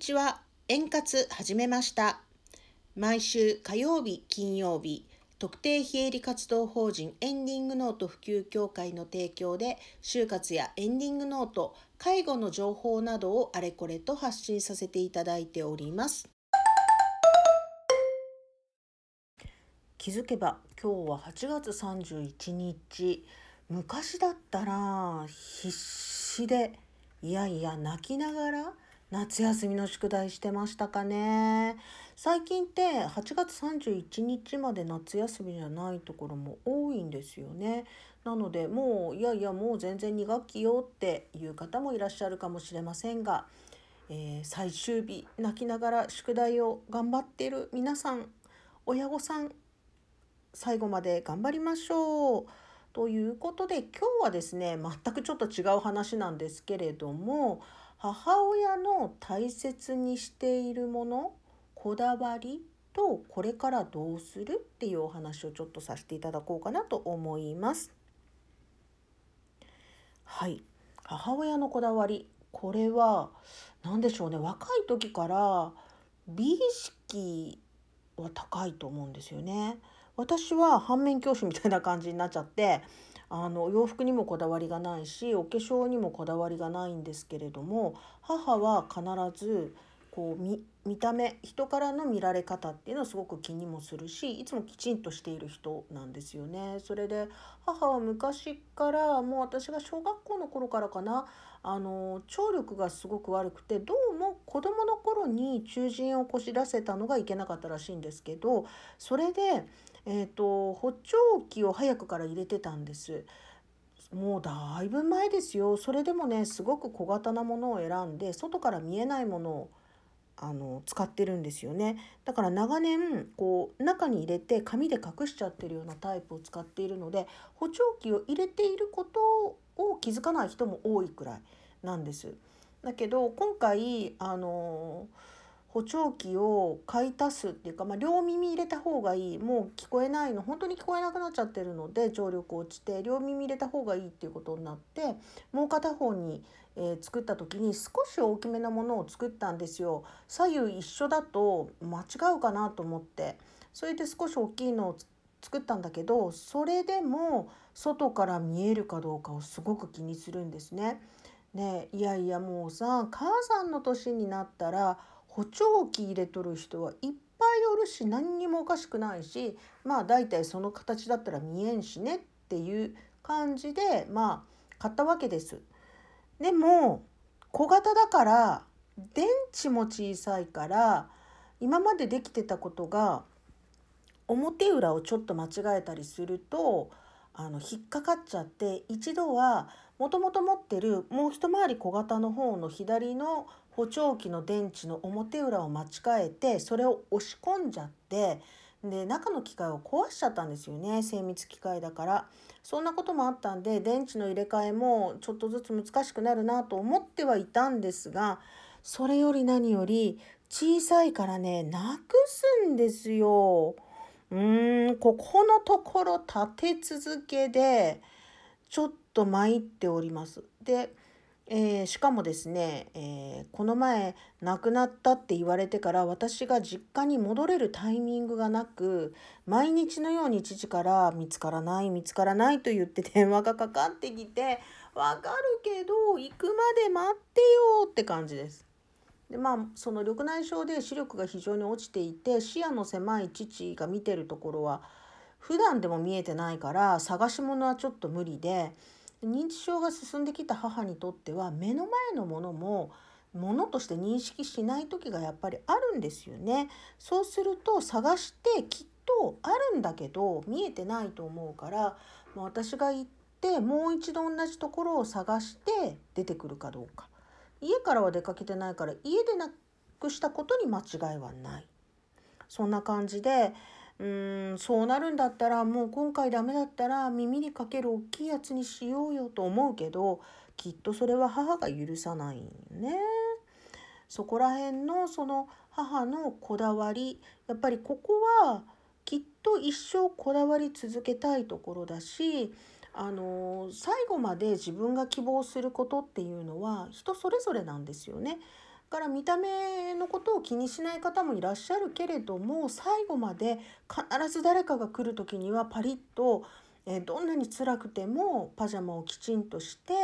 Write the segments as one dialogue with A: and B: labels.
A: ちは。円滑始めました。毎週火曜日、金曜日、特定非営利活動法人エンディングノート普及協会の提供で、就活やエンディングノート、介護の情報などをあれこれと発信させていただいております。気づけば今日は8月31日昔だったら必死でいやいや泣きながら夏休みの宿題してましたかね最近って8月31日まで夏休みじゃないところも多いんですよねなのでもういやいやもう全然2学期よっていう方もいらっしゃるかもしれませんが、えー、最終日泣きながら宿題を頑張っている皆さん親御さん最後まで頑張りましょう。ということで今日はですね全くちょっと違う話なんですけれども母親の大切にしているものこだわりとこれからどうするっていうお話をちょっとさせていただこうかなと思います。はい母親のこだわりこれは何でしょうね若い時から美意識は高いと思うんですよね。私は反面教師みたいな感じになっちゃってあの洋服にもこだわりがないしお化粧にもこだわりがないんですけれども母は必ずこう見見た目人からの見られ方っていうのをすごく気にもするしいつもきちんとしている人なんですよね。それで母は昔からもう私が小学校の頃からかなあの聴力がすごく悪くてどうも子どもの頃に中耳をこしらせたのがいけなかったらしいんですけどそれで、えーと、補聴器を早くから入れてたんです。もうだいぶ前ですよそれでもねすごく小型なものを選んで外から見えないものをあの使ってるんですよねだから長年こう中に入れて紙で隠しちゃってるようなタイプを使っているので補聴器を入れていることを気づかない人も多いくらいなんです。だけど今回あの補聴器を買い足すっていうか、まあ、両耳入れた方がいいもう聞こえないの本当に聞こえなくなっちゃってるので聴力落ちて両耳入れた方がいいっていうことになってもう片方に、えー、作った時に少し大きめなものを作ったんですよ。左右一緒だと間違うかなと思ってそれで少し大きいのを作ったんだけどそれでも外から見えるかどうかをすごく気にするんですね。ねいやいやもうさ母さんの年になったら補聴器入れとる人はいっぱいおるし何にもおかしくないしまあ大体その形だったら見えんしねっていう感じでまあ買ったわけです。でも小型だから電池も小さいから今までできてたことが表裏をちょっと間違えたりするとあの引っかかっちゃって一度はもともと持ってるもう一回り小型の方の左の補聴器の電池の表裏を間違えてそれを押し込んじゃってで中の機械を壊しちゃったんですよね精密機械だからそんなこともあったんで電池の入れ替えもちょっとずつ難しくなるなと思ってはいたんですがそれより何より小さいからねなくすんですよ。うーんここのところ立て続けでちょっと参っております。で、えー、しかもですね、えー、この前亡くなったって言われてから私が実家に戻れるタイミングがなく毎日のように父から見つからない見つからないと言って電話がかかってきてわかるけど行くまで待ってよって感じです。でまあその緑内障で視力が非常に落ちていて視野の狭い父が見てるところは普段でも見えてないから探し物はちょっと無理で認知症が進んできた母にとっては目の前のものもものとして認識しない時がやっぱりあるんですよね。そうすると探してきっとあるんだけど見えてないと思うから私が行ってもう一度同じところを探して出てくるかどうか。家からは出かけてないから家でなくしたことに間違いはないそんな感じでうーんそうなるんだったらもう今回ダメだったら耳にかける大きいやつにしようよと思うけどきっとそれは母が許さないね。そこら辺のその母のこだわりやっぱりここはきっと一生こだわり続けたいところだしあの最後まで自分が希望することっていうのは人それぞれなんですよね。から見た目のことを気にしない方もいらっしゃるけれども最後まで必ず誰かが来る時にはパリッとえどんなに辛くてもパジャマをきちんとして、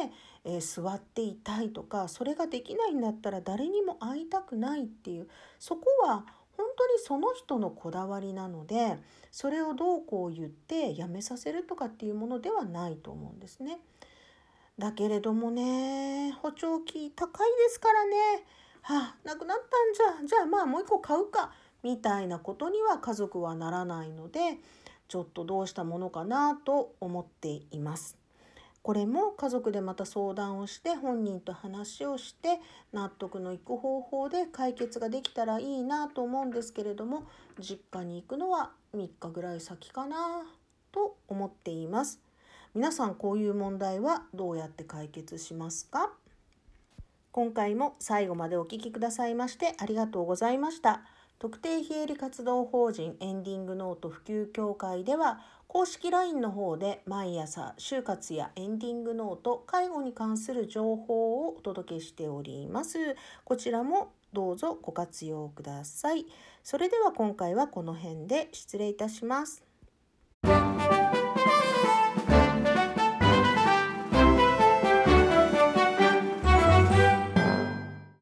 A: えー、座っていたいとかそれができないんだったら誰にも会いたくないっていうそこは本当にその人のこだわりなのでそれをどうこう言ってやめさせるとかっていうものではないと思うんですね。だけれどもね補聴器高いですからねはあなくなったんじゃじゃあまあもう一個買うかみたいなことには家族はならないのでちょっとどうしたものかなと思っています。これも家族でまた相談をして本人と話をして納得のいく方法で解決ができたらいいなと思うんですけれども実家に行くのは3日ぐらい先かなと思っています。皆さんこういう問題はどうやって解決しますか？今回も最後までお聴きくださいましてありがとうございました。特定非営利活動法人エンディングノート普及協会では公式 LINE の方で毎朝就活やエンディングノート介護に関する情報をお届けしております。こちらもどうぞご活用ください。それでは今回はこの辺で失礼いたします。